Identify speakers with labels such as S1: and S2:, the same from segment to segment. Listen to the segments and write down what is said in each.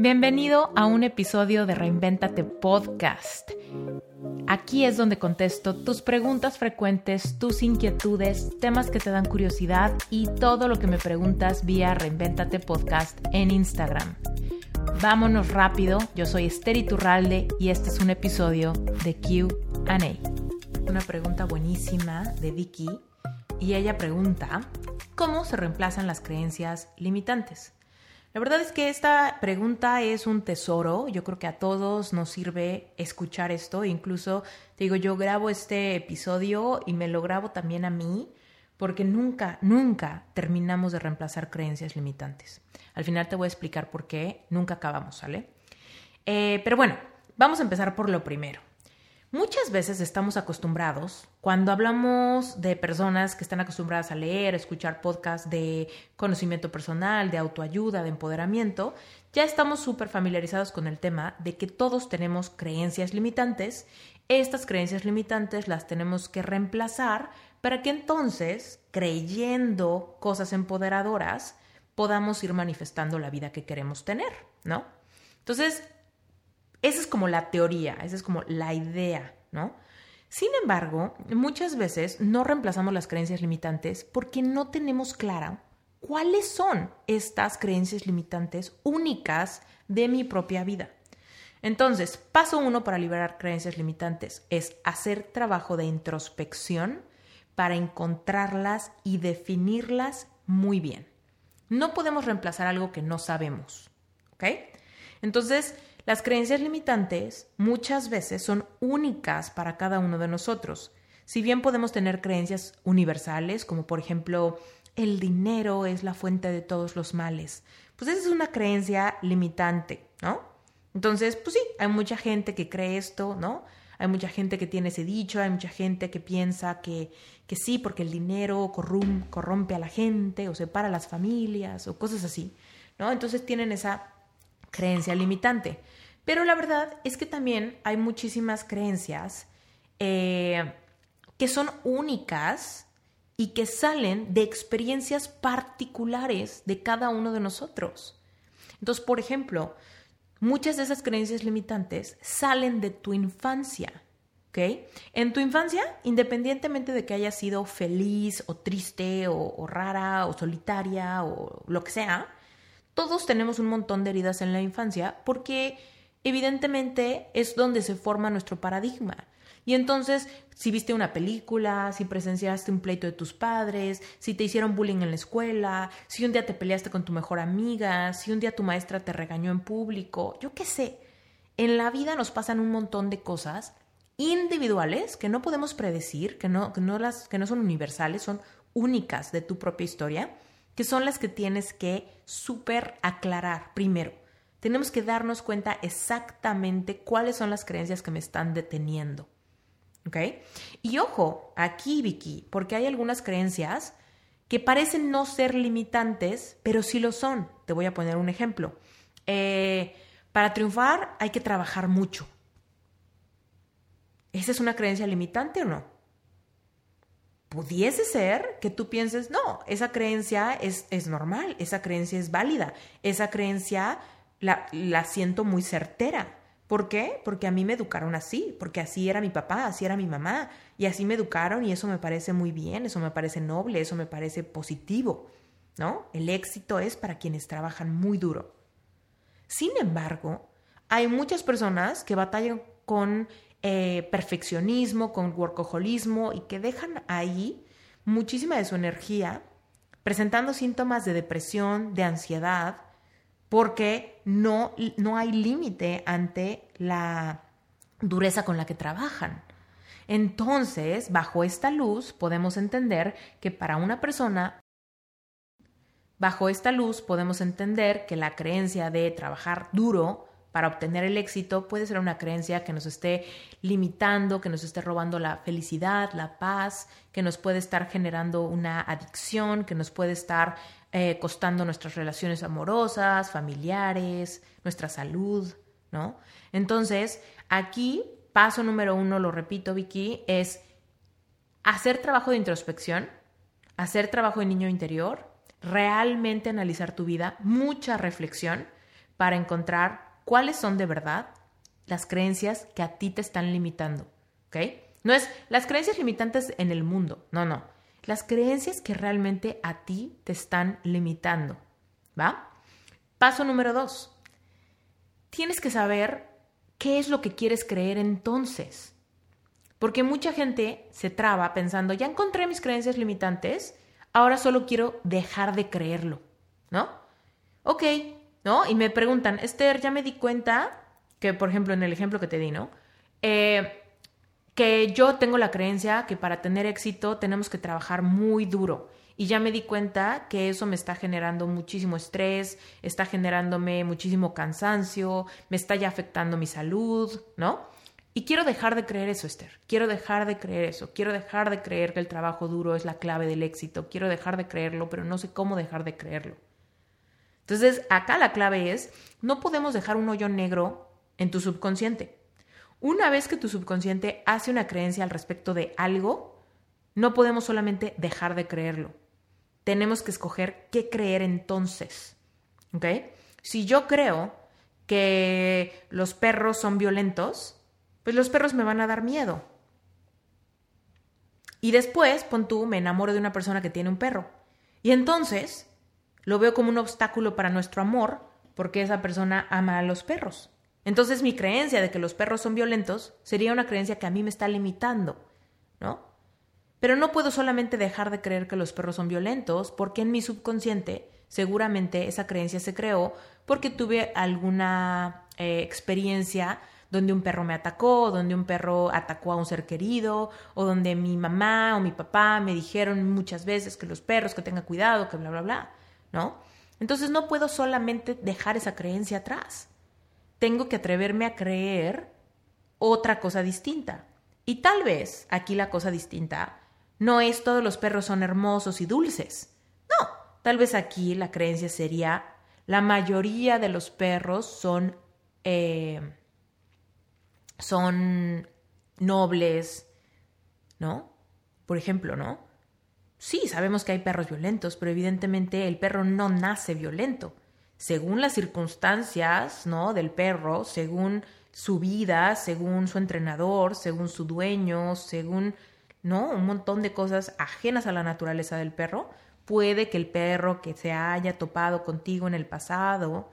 S1: Bienvenido a un episodio de Reinventate Podcast. Aquí es donde contesto tus preguntas frecuentes, tus inquietudes, temas que te dan curiosidad y todo lo que me preguntas vía Reinventate Podcast en Instagram. Vámonos rápido, yo soy Esther Iturralde y este es un episodio de QA. Una pregunta buenísima de Vicky y ella pregunta, ¿cómo se reemplazan las creencias limitantes? La verdad es que esta pregunta es un tesoro. Yo creo que a todos nos sirve escuchar esto. Incluso, te digo, yo grabo este episodio y me lo grabo también a mí, porque nunca, nunca terminamos de reemplazar creencias limitantes. Al final te voy a explicar por qué nunca acabamos, ¿sale? Eh, pero bueno, vamos a empezar por lo primero. Muchas veces estamos acostumbrados, cuando hablamos de personas que están acostumbradas a leer, escuchar podcasts de conocimiento personal, de autoayuda, de empoderamiento, ya estamos súper familiarizados con el tema de que todos tenemos creencias limitantes. Estas creencias limitantes las tenemos que reemplazar para que entonces, creyendo cosas empoderadoras, podamos ir manifestando la vida que queremos tener, ¿no? Entonces, esa es como la teoría, esa es como la idea, ¿no? Sin embargo, muchas veces no reemplazamos las creencias limitantes porque no tenemos clara cuáles son estas creencias limitantes únicas de mi propia vida. Entonces, paso uno para liberar creencias limitantes es hacer trabajo de introspección para encontrarlas y definirlas muy bien. No podemos reemplazar algo que no sabemos, ¿ok? Entonces, las creencias limitantes muchas veces son únicas para cada uno de nosotros. Si bien podemos tener creencias universales, como por ejemplo, el dinero es la fuente de todos los males, pues esa es una creencia limitante, ¿no? Entonces, pues sí, hay mucha gente que cree esto, ¿no? Hay mucha gente que tiene ese dicho, hay mucha gente que piensa que, que sí, porque el dinero corrompe a la gente o separa las familias o cosas así, ¿no? Entonces tienen esa creencia limitante. Pero la verdad es que también hay muchísimas creencias eh, que son únicas y que salen de experiencias particulares de cada uno de nosotros. Entonces, por ejemplo, muchas de esas creencias limitantes salen de tu infancia. ¿ok? En tu infancia, independientemente de que hayas sido feliz o triste o, rara o solitaria o lo que sea, todos tenemos un montón de heridas en la infancia porque evidentemente es donde se forma nuestro paradigma. Y entonces, si viste una película, si presenciaste un pleito de tus padres, si te hicieron bullying en la escuela, si un día te peleaste con tu mejor amiga, si un día tu maestra te regañó en público, yo qué sé. En la vida nos pasan un montón de cosas individuales que no podemos predecir, que no, que no, las, que no son universales, son únicas de tu propia historia que son las que tienes que súper aclarar primero. Tenemos que darnos cuenta exactamente cuáles son las creencias que me están deteniendo. ¿Ok? Y ojo, aquí Vicky, porque hay algunas creencias que parecen no ser limitantes, pero sí lo son. Te voy a poner un ejemplo. Eh, para triunfar hay que trabajar mucho. ¿Esa es una creencia limitante o no? pudiese ser que tú pienses, no, esa creencia es, es normal, esa creencia es válida, esa creencia la, la siento muy certera. ¿Por qué? Porque a mí me educaron así, porque así era mi papá, así era mi mamá, y así me educaron y eso me parece muy bien, eso me parece noble, eso me parece positivo, ¿no? El éxito es para quienes trabajan muy duro. Sin embargo, hay muchas personas que batallan con eh, perfeccionismo, con workaholismo y que dejan ahí muchísima de su energía presentando síntomas de depresión, de ansiedad, porque no, no hay límite ante la dureza con la que trabajan. Entonces, bajo esta luz, podemos entender que para una persona, bajo esta luz, podemos entender que la creencia de trabajar duro para obtener el éxito puede ser una creencia que nos esté limitando, que nos esté robando la felicidad, la paz, que nos puede estar generando una adicción, que nos puede estar eh, costando nuestras relaciones amorosas, familiares, nuestra salud, ¿no? Entonces, aquí, paso número uno, lo repito, Vicky, es hacer trabajo de introspección, hacer trabajo de niño interior, realmente analizar tu vida, mucha reflexión, para encontrar cuáles son de verdad las creencias que a ti te están limitando. ¿Ok? No es las creencias limitantes en el mundo, no, no. Las creencias que realmente a ti te están limitando. ¿Va? Paso número dos. Tienes que saber qué es lo que quieres creer entonces. Porque mucha gente se traba pensando, ya encontré mis creencias limitantes, ahora solo quiero dejar de creerlo, ¿no? Ok, ¿no? Y me preguntan, Esther, ya me di cuenta que, por ejemplo, en el ejemplo que te di, ¿no? Eh, que yo tengo la creencia que para tener éxito tenemos que trabajar muy duro. Y ya me di cuenta que eso me está generando muchísimo estrés, está generándome muchísimo cansancio, me está ya afectando mi salud, ¿no? Y quiero dejar de creer eso, Esther. Quiero dejar de creer eso. Quiero dejar de creer que el trabajo duro es la clave del éxito. Quiero dejar de creerlo, pero no sé cómo dejar de creerlo. Entonces, acá la clave es, no podemos dejar un hoyo negro en tu subconsciente. Una vez que tu subconsciente hace una creencia al respecto de algo, no podemos solamente dejar de creerlo. Tenemos que escoger qué creer entonces. ¿Ok? Si yo creo que los perros son violentos, pues los perros me van a dar miedo. Y después, pon tú, me enamoro de una persona que tiene un perro. Y entonces lo veo como un obstáculo para nuestro amor porque esa persona ama a los perros. Entonces mi creencia de que los perros son violentos sería una creencia que a mí me está limitando, ¿no? Pero no puedo solamente dejar de creer que los perros son violentos porque en mi subconsciente seguramente esa creencia se creó porque tuve alguna eh, experiencia donde un perro me atacó, donde un perro atacó a un ser querido, o donde mi mamá o mi papá me dijeron muchas veces que los perros, que tenga cuidado, que bla, bla, bla, ¿no? Entonces no puedo solamente dejar esa creencia atrás. Tengo que atreverme a creer otra cosa distinta. Y tal vez aquí la cosa distinta no es todos los perros son hermosos y dulces. No, tal vez aquí la creencia sería la mayoría de los perros son eh, son nobles, ¿no? Por ejemplo, ¿no? Sí, sabemos que hay perros violentos, pero evidentemente el perro no nace violento. Según las circunstancias, ¿no? Del perro, según su vida, según su entrenador, según su dueño, según, ¿no? Un montón de cosas ajenas a la naturaleza del perro, puede que el perro que se haya topado contigo en el pasado,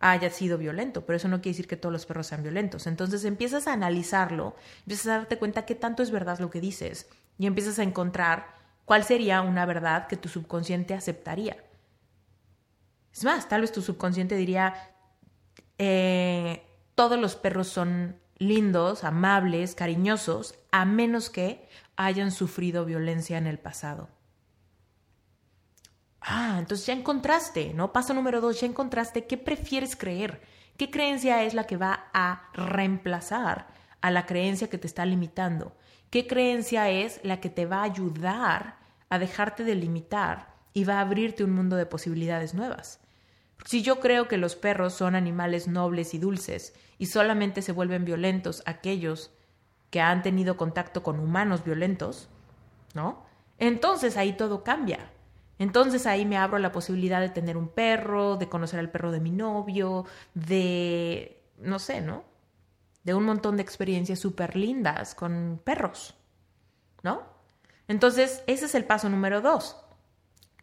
S1: haya sido violento, pero eso no quiere decir que todos los perros sean violentos. Entonces empiezas a analizarlo, empiezas a darte cuenta qué tanto es verdad lo que dices y empiezas a encontrar cuál sería una verdad que tu subconsciente aceptaría. Es más, tal vez tu subconsciente diría, eh, todos los perros son lindos, amables, cariñosos, a menos que hayan sufrido violencia en el pasado. Ah, entonces ya encontraste, ¿no? Paso número dos, ya encontraste qué prefieres creer. ¿Qué creencia es la que va a reemplazar a la creencia que te está limitando? ¿Qué creencia es la que te va a ayudar a dejarte de limitar y va a abrirte un mundo de posibilidades nuevas? Si yo creo que los perros son animales nobles y dulces y solamente se vuelven violentos aquellos que han tenido contacto con humanos violentos, ¿no? Entonces ahí todo cambia. Entonces ahí me abro la posibilidad de tener un perro, de conocer al perro de mi novio, de, no sé, ¿no? De un montón de experiencias súper lindas con perros, ¿no? Entonces, ese es el paso número dos.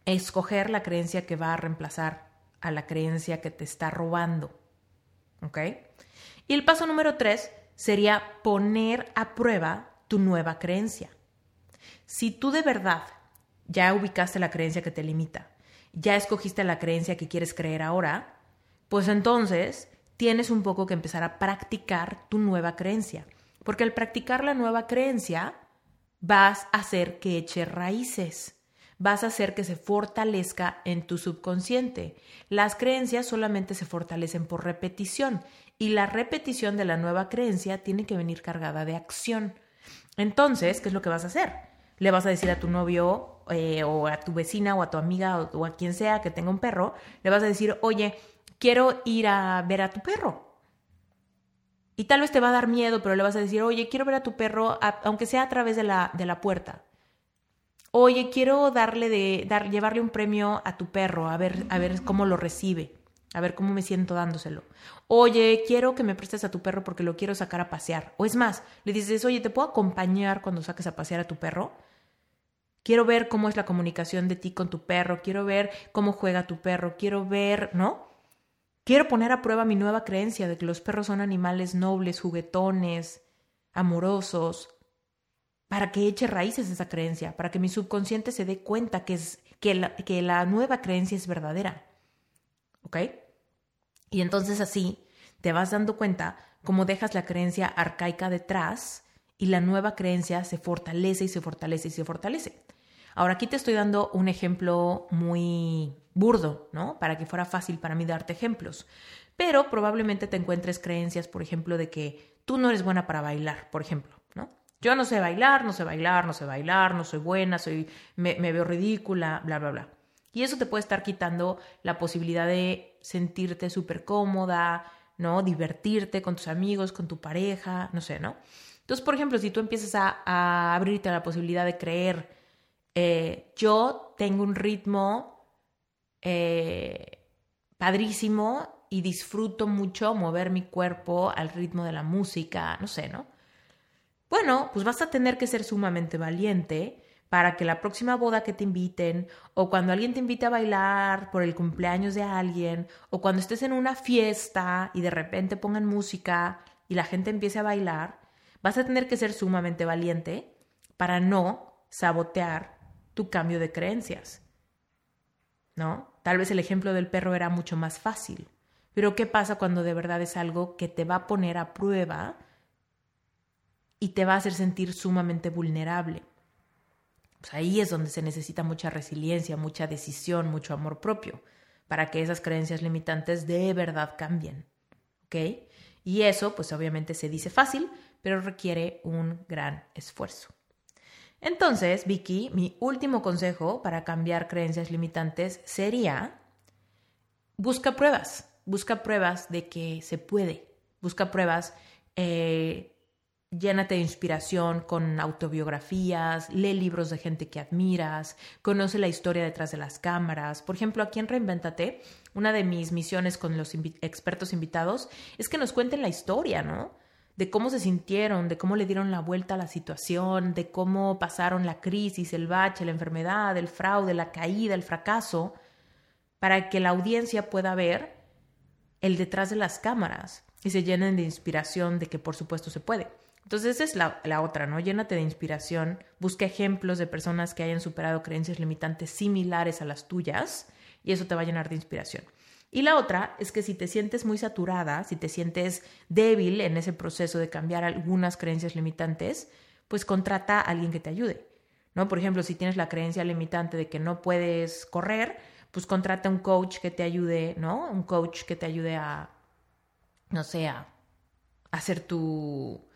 S1: Escoger la creencia que va a reemplazar a la creencia que te está robando. ¿Ok? Y el paso número tres sería poner a prueba tu nueva creencia. Si tú de verdad ya ubicaste la creencia que te limita, ya escogiste la creencia que quieres creer ahora, pues entonces tienes un poco que empezar a practicar tu nueva creencia. Porque al practicar la nueva creencia, vas a hacer que eche raíces, vas a hacer que se fortalezca en tu subconsciente. Las creencias solamente se fortalecen por repetición y la repetición de la nueva creencia tiene que venir cargada de acción. Entonces, ¿qué es lo que vas a hacer? Le vas a decir a tu novio, eh, o a tu vecina o a tu amiga o, a quien sea que tenga un perro, le vas a decir, oye, quiero ir a ver a tu perro. Y tal vez te va a dar miedo, pero le vas a decir, oye, quiero ver a tu perro, aunque sea a través de la, de la puerta. Oye, quiero darle de, dar, llevarle un premio a tu perro, a ver, a ver cómo lo recibe, A ver cómo me siento dándoselo. Oye, quiero que me prestes a tu perro porque lo quiero sacar a pasear. O es más, le dices, oye, ¿te puedo acompañar cuando saques a pasear a tu perro? Quiero ver cómo es la comunicación de ti con tu perro, quiero ver cómo juega tu perro, quiero ver, ¿no? Quiero poner a prueba mi nueva creencia de que los perros son animales nobles, juguetones, amorosos, para que eche raíces esa creencia, para que mi subconsciente se dé cuenta que, es, que, la, que la nueva creencia es verdadera. ¿Ok? Y entonces así te vas dando cuenta cómo dejas la creencia arcaica detrás y la nueva creencia se fortalece y se fortalece y se fortalece. Ahora aquí te estoy dando un ejemplo muy burdo, ¿no? Para que fuera fácil para mí darte ejemplos. Pero probablemente te encuentres creencias, por ejemplo, de que tú no eres buena para bailar, por ejemplo, ¿no? Yo no sé bailar, no sé bailar, no sé bailar, no soy buena, soy, me, veo ridícula, bla, bla, bla. Y eso te puede estar quitando la posibilidad de sentirte súper cómoda, ¿no? Divertirte con tus amigos, con tu pareja, no sé, ¿no? Entonces, por ejemplo, si tú empiezas a, abrirte a la posibilidad de creer, eh, yo tengo un ritmo eh, padrísimo y disfruto mucho mover mi cuerpo al ritmo de la música, no sé, ¿no? Bueno, pues vas a tener que ser sumamente valiente para que la próxima boda que te inviten, o cuando alguien te invite a bailar por el cumpleaños de alguien, o cuando estés en una fiesta y de repente pongan música y la gente empiece a bailar, Vas a tener que ser sumamente valiente para no sabotear tu cambio de creencias. ¿No? Tal vez el ejemplo del perro era mucho más fácil. Pero ¿qué pasa cuando de verdad es algo que te va a poner a prueba y te va a hacer sentir sumamente vulnerable? Pues ahí es donde se necesita mucha resiliencia, mucha decisión, mucho amor propio, para que esas creencias limitantes de verdad cambien. ¿Ok? Y eso, pues obviamente se dice fácil, pero requiere un gran esfuerzo. Entonces, Vicky, mi último consejo para cambiar creencias limitantes sería, busca pruebas, busca pruebas de que se puede, busca pruebas, eh, llénate de inspiración con autobiografías, lee libros de gente que admiras, conoce la historia detrás de las cámaras. Por ejemplo, aquí en Reinventate, una de mis misiones con los expertos invitados es que nos cuenten la historia, ¿no? de cómo se sintieron, de cómo le dieron la vuelta a la situación, de cómo pasaron la crisis, el bache, la enfermedad, el fraude, la caída, el fracaso, para que la audiencia pueda ver el detrás de las cámaras y se llenen de inspiración de que por supuesto se puede. Entonces esa es la, la, otra, ¿no? Llénate de inspiración, busca ejemplos de personas que hayan superado creencias limitantes similares a las tuyas y eso te va a llenar de inspiración. Y la otra es que si te sientes muy saturada, si te sientes débil en ese proceso de cambiar algunas creencias limitantes, pues contrata a alguien que te ayude. ¿no? Por ejemplo, si tienes la creencia limitante de que no puedes correr, pues contrata un coach que te ayude, ¿no? Un coach que te ayude a, no sé, a hacer tu,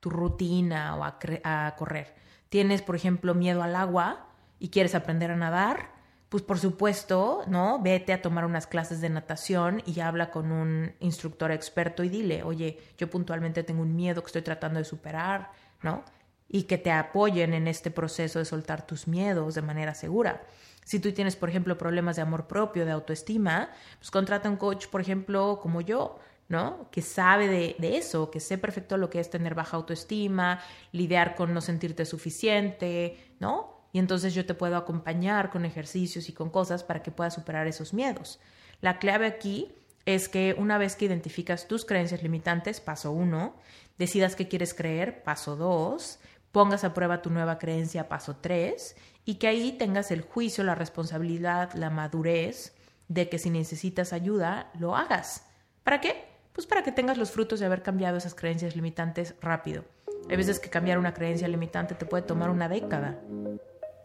S1: tu rutina o a, correr. Tienes, por ejemplo, miedo al agua y quieres aprender a nadar, pues por supuesto, ¿no? Vete a tomar unas clases de natación y habla con un instructor experto y dile, oye, yo puntualmente tengo un miedo que estoy tratando de superar, ¿no? Y que te apoyen en este proceso de soltar tus miedos de manera segura. Si tú tienes, por ejemplo, problemas de amor propio, de autoestima, pues contrata un coach, por ejemplo, como yo, ¿no? Que sabe de, eso, que sé perfecto lo que es tener baja autoestima, lidiar con no sentirte suficiente, ¿no? y entonces yo te puedo acompañar con ejercicios y con cosas para que puedas superar esos miedos. La clave aquí es que una vez que identificas tus creencias limitantes, paso uno, decidas qué quieres creer, paso dos, pongas a prueba tu nueva creencia, paso tres, y que ahí tengas el juicio, la responsabilidad, la madurez de que si necesitas ayuda, lo hagas. ¿Para qué? Pues para que tengas los frutos de haber cambiado esas creencias limitantes rápido. Hay veces que cambiar una creencia limitante te puede tomar una década.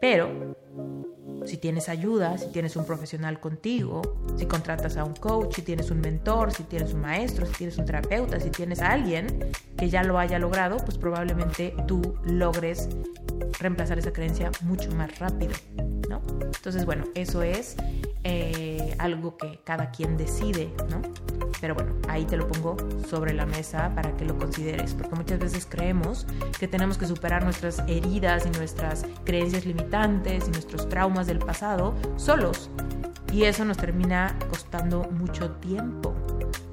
S1: Pero si tienes ayuda, si tienes un profesional contigo, si contratas a un coach, si tienes un mentor, si tienes un maestro, si tienes un terapeuta, si tienes a alguien que ya lo haya logrado, pues probablemente tú logres reemplazar esa creencia mucho más rápido, ¿no? Entonces, bueno, eso es eh, algo que cada quien decide, ¿no? Pero bueno, ahí te lo pongo sobre la mesa para que lo consideres, porque muchas veces creemos que tenemos que superar nuestras heridas y nuestras creencias limitantes y nuestros traumas del pasado solos. Y eso nos termina costando mucho tiempo,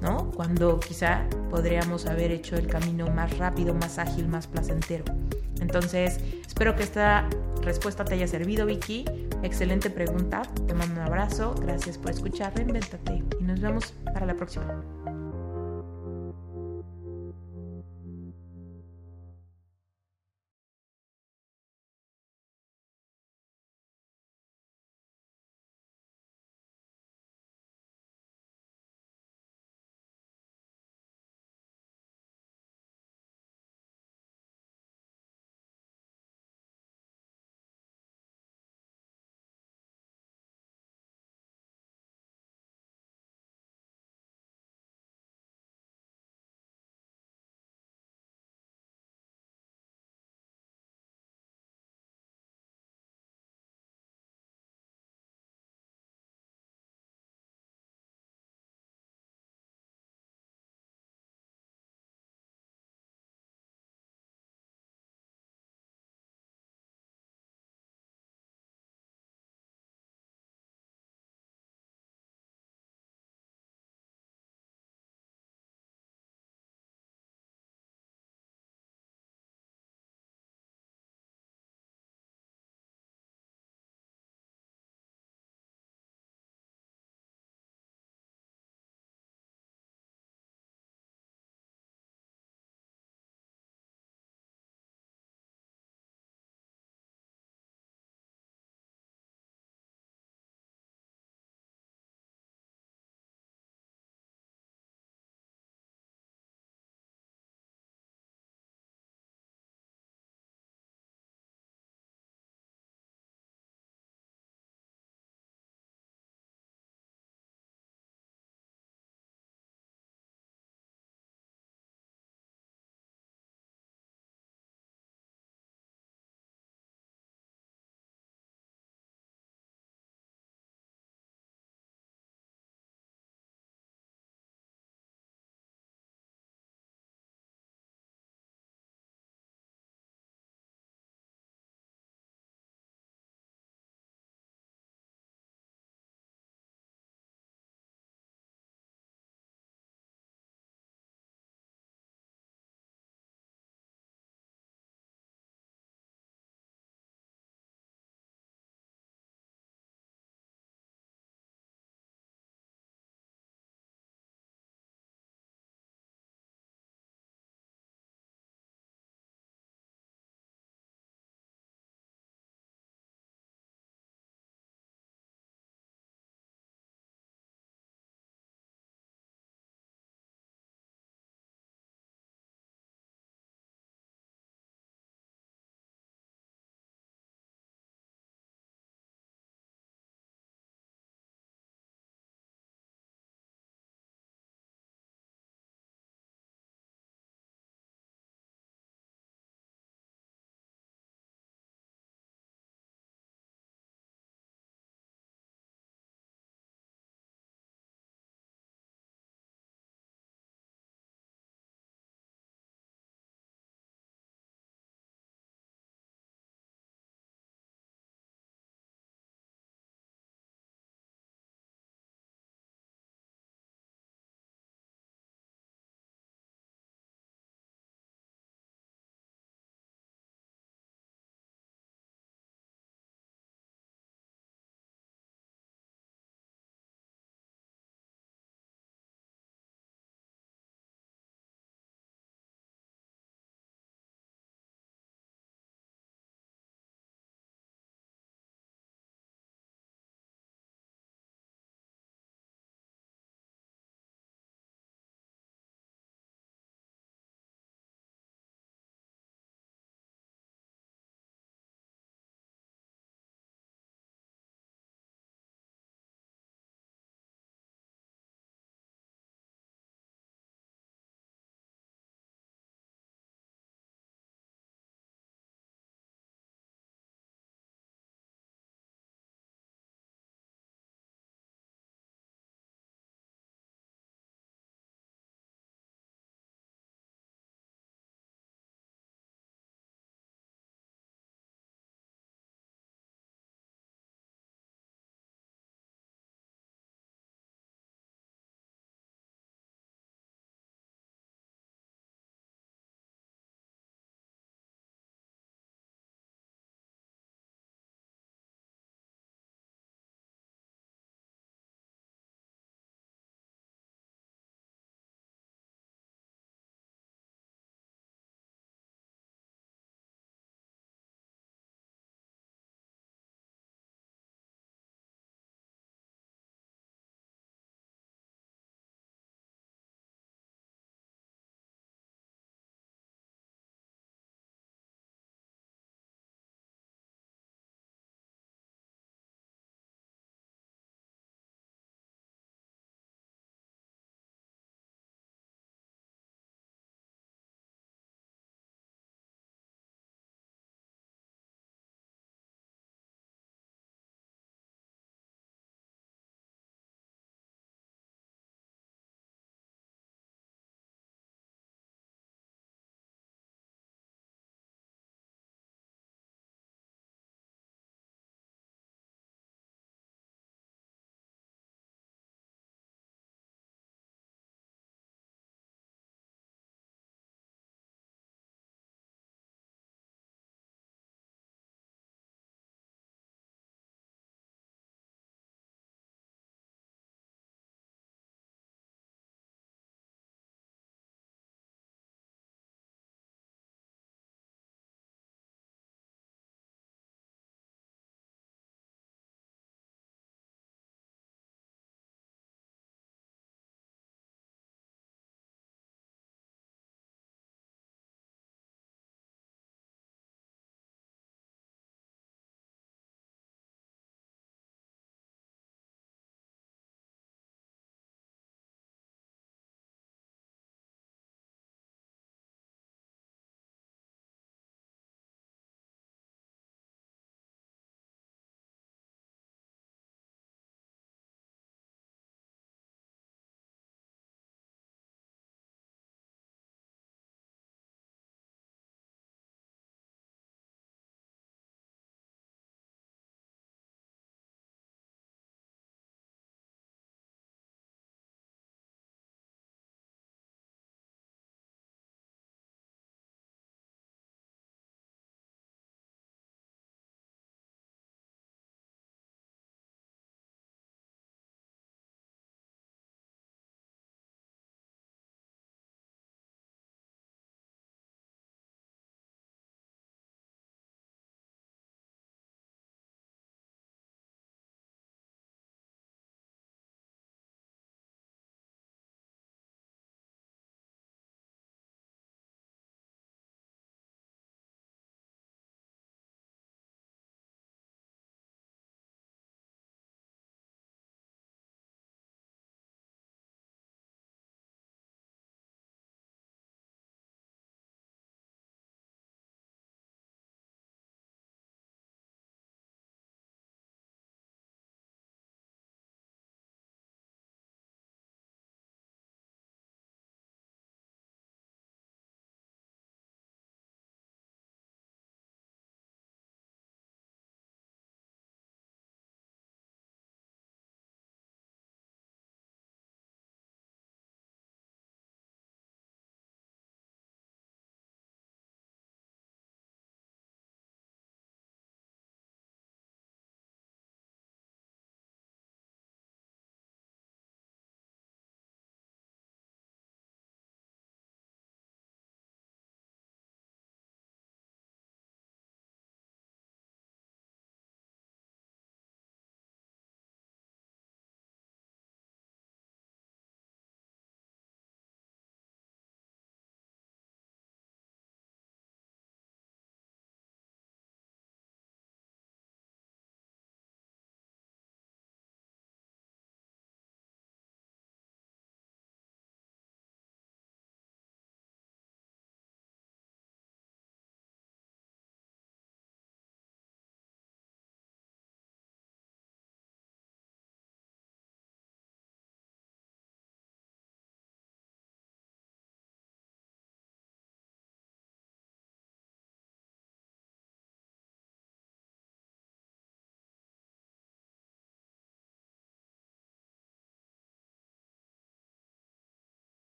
S1: ¿no? Cuando quizá podríamos haber hecho el camino más rápido, más ágil, más placentero. Entonces, espero que esta respuesta te haya servido, Vicky. Excelente pregunta. Te mando un abrazo. Gracias por escuchar. Reinvéntate. Y nos vemos para la próxima.